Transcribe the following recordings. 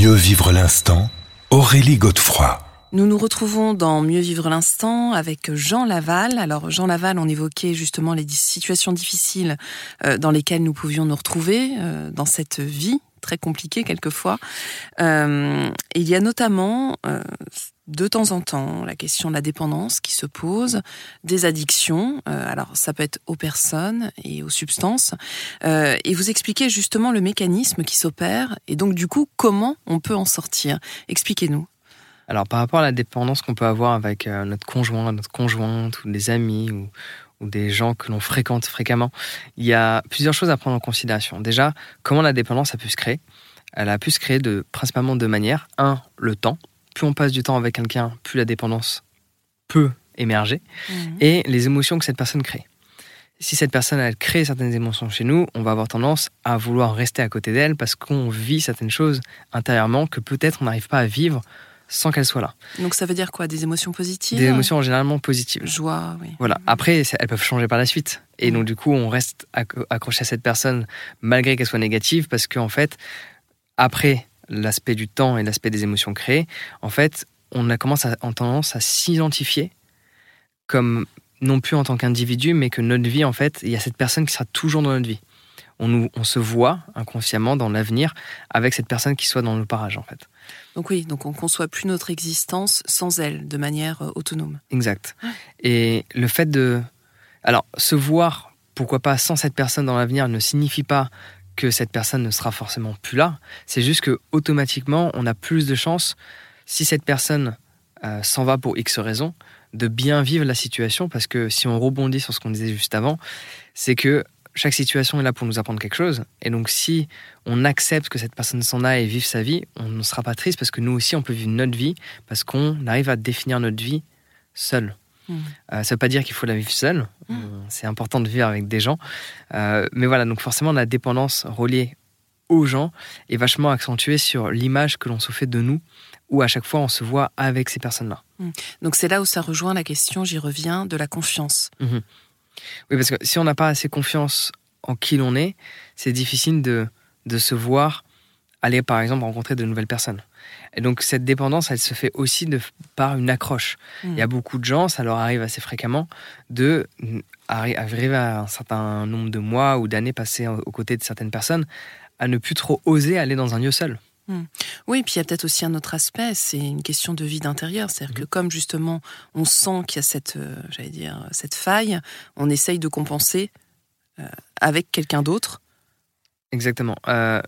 Mieux vivre l'instant, Aurélie Godefroy. Nous nous retrouvons dans Mieux vivre l'instant avec Jean Laval. Alors Jean Laval, on évoquait justement les situations difficiles euh, dans lesquelles nous pouvions nous retrouver euh, dans cette vie très compliquée quelquefois. Euh, il y a notamment de temps en temps la question de la dépendance qui se pose, des addictions, alors ça peut être aux personnes et aux substances, et vous expliquez justement le mécanisme qui s'opère, et donc du coup comment on peut en sortir? Expliquez-nous. Alors par rapport à la dépendance qu'on peut avoir avec euh, notre conjoint, notre conjointe, ou des amis, ou, des gens que l'on fréquente fréquemment, il y a plusieurs choses à prendre en considération. Déjà, comment la dépendance a pu se créer? Elle a pu se créer de, principalement deux manières. Un, le temps. Plus on passe du temps avec quelqu'un, plus la dépendance peut émerger. Mhm. Et les émotions que cette personne crée. Si cette personne, elle crée certaines émotions chez nous, on va avoir tendance à vouloir rester à côté d'elle parce qu'on vit certaines choses intérieurement que peut-être on n'arrive pas à vivre sans qu'elle soit là. Donc ça veut dire quoi? Des émotions positives? Des émotions généralement positives. Joie, oui. Voilà. Après, elles peuvent changer par la suite. Et donc du coup, on reste accroché à cette personne malgré qu'elle soit négative parce qu'en fait, après l'aspect du temps et l'aspect des émotions créées, en fait, on a commencé à, en tendance à s'identifier comme non plus en tant qu'individu, mais que notre vie, en fait, il y a cette personne qui sera toujours dans notre vie. On, nous, on se voit inconsciemment dans l'avenir avec cette personne qui soit dans le parage, en fait. Donc oui, donc on conçoit plus notre existence sans elle, de manière euh, autonome. Exact. Et le fait de... Alors, se voir, pourquoi pas, sans cette personne dans l'avenir ne signifie pas que cette personne ne sera forcément plus là. C'est juste que automatiquement, on a plus de chances, si cette personne euh, s'en va pour X raisons, de bien vivre la situation. Parce que si on rebondit sur ce qu'on disait juste avant, c'est que chaque situation est là pour nous apprendre quelque chose. Et donc, si on accepte que cette personne s'en aille et vive sa vie, on ne sera pas triste parce que nous aussi, on peut vivre notre vie parce qu'on arrive à définir notre vie seul. Euh, ça ne veut pas dire qu'il faut la vivre seul. Hmm. Euh, c'est important de vivre avec des gens. Euh, mais voilà, donc forcément, la dépendance reliée aux gens est vachement accentuée sur l'image que l'on se fait de nous, où à chaque fois on se voit avec ces personnes-là. Hmm. Donc c'est là où ça rejoint la question, j'y reviens, de la confiance. Mhm. Oui, parce que si on n'a pas assez confiance en qui l'on est, c'est difficile de, de se voir aller, par exemple, rencontrer de nouvelles personnes. Et donc, cette dépendance, elle se fait aussi de, par une accroche. Il y a beaucoup de gens, ça leur arrive assez fréquemment, de arriver à un certain nombre de mois ou d'années passées aux côtés de certaines personnes, à ne plus trop oser aller dans un lieu seul. Hmm. Oui, puis il y a peut-être aussi un autre aspect, c'est une question de vie d'intérieur. C'est-à-dire que comme justement on sent qu'il y a cette, euh, j'allais dire, cette faille, on essaye de compenser euh, avec quelqu'un d'autre. Exactement. Euh,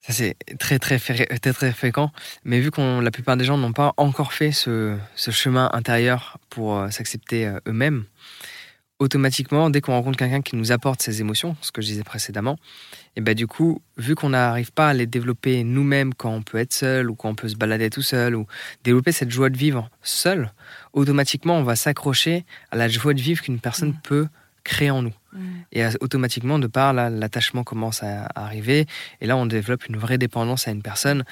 ça c'est très très, très très fréquent, mais vu qu'on la plupart des gens n'ont pas encore fait ce, ce chemin intérieur pour s'accepter eux-mêmes, automatiquement, dès qu'on rencontre quelqu'un qui nous apporte ces émotions, ce que je disais précédemment, et ben du coup, vu qu'on n'arrive pas à les développer nous-mêmes quand on peut être seul ou quand on peut se balader tout seul ou développer cette joie de vivre seul, automatiquement, on va s'accrocher à la joie de vivre qu'une personne mmh. peut créer en nous. Mmh. Et automatiquement, de par là, l'attachement commence à arriver. Et là, on développe une vraie dépendance à une personne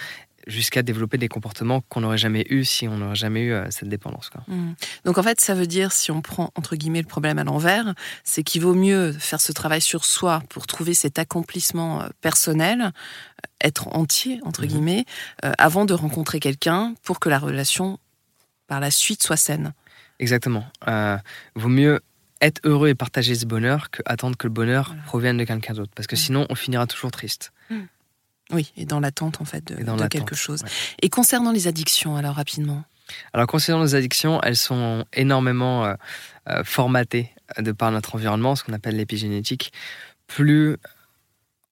jusqu'à développer des comportements qu'on n'aurait jamais eu si on n'aurait jamais eu euh, cette dépendance. Mmh. Donc en fait, ça veut dire, si on prend entre guillemets le problème à l'envers, c'est qu'il vaut mieux faire ce travail sur soi pour trouver cet accomplissement euh, personnel, euh, être entier entre mmh. guillemets, avant de rencontrer quelqu'un pour que la relation par la suite soit saine. Exactement. vaut mieux être heureux et partager ce bonheur que attendre que le bonheur provienne de quelqu'un d'autre, parce que sinon on finira toujours triste. Oui, et dans l'attente en fait de, quelque chose. Et concernant les addictions, alors rapidement Alors concernant les addictions, elles sont énormément euh, euh, formatées de par notre environnement, ce qu'on appelle l'épigénétique. Plus,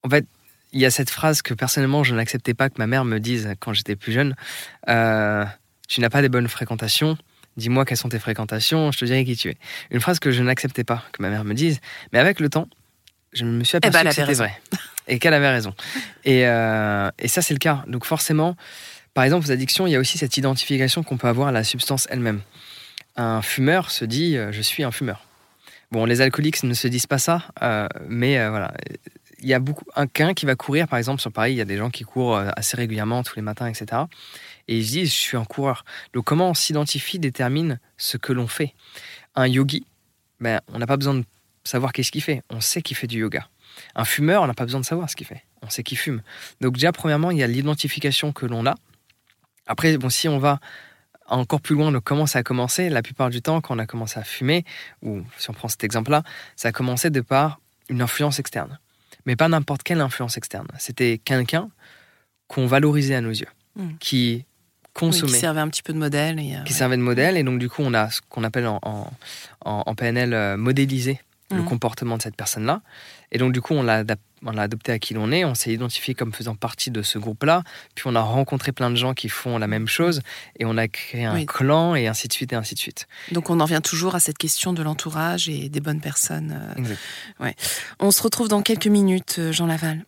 en fait, il y a cette phrase que personnellement je n'acceptais pas que ma mère me dise quand j'étais plus jeune. Euh, tu n'as pas des bonnes fréquentations. Dis-moi quelles sont tes fréquentations, je te dirai qui tu es. Une phrase que je n'acceptais pas que ma mère me dise, mais avec le temps, je me suis eh ben, aperçu que c'était vrai et qu'elle avait raison. Euh, et, ça, c'est le cas. Donc forcément, par exemple, aux addictions, il y a aussi cette identification qu'on peut avoir à la substance elle-même. Un fumeur se dit euh, je suis un fumeur. Bon, les alcooliques ne se disent pas ça, euh, mais voilà. Il y a beaucoup un quin qui va courir, par exemple, sur Paris, il y a des gens qui courent assez régulièrement tous les matins, etc. Et ils se disent je suis un coureur. Donc comment on s'identifie détermine ce que l'on fait? Un yogi, ben, on n'a pas besoin de savoir qu'est-ce qu'il fait. On sait qu'il fait du yoga. Un fumeur, on n'a pas besoin de savoir ce qu'il fait. On sait qu'il fume. Donc déjà, premièrement, il y a l'identification que l'on a. Après, bon, si on va encore plus loin de comment ça a commencé, la plupart du temps, quand on a commencé à fumer, ou si on prend cet exemple-là, ça a commencé de par une influence externe. Mais pas n'importe quelle influence externe. C'était quelqu'un qu'on valorisait à nos yeux, Mm. qui qui servait un petit peu de modèle. Et, euh, qui ouais. servait de modèle. Et donc, du coup, on a ce qu'on appelle en, en, PNL euh, modéliser le Mhm. comportement de cette personne-là. Et donc, du coup, on l'a adopté à qui l'on est. On s'est identifié comme faisant partie de ce groupe-là. Puis, on a rencontré plein de gens qui font la même chose. Et on a créé un Oui. clan, et ainsi de suite, et ainsi de suite. Donc on en vient toujours à cette question de l'entourage et des bonnes personnes. euh. Exact. On se retrouve dans quelques minutes, euh, Jean Laval.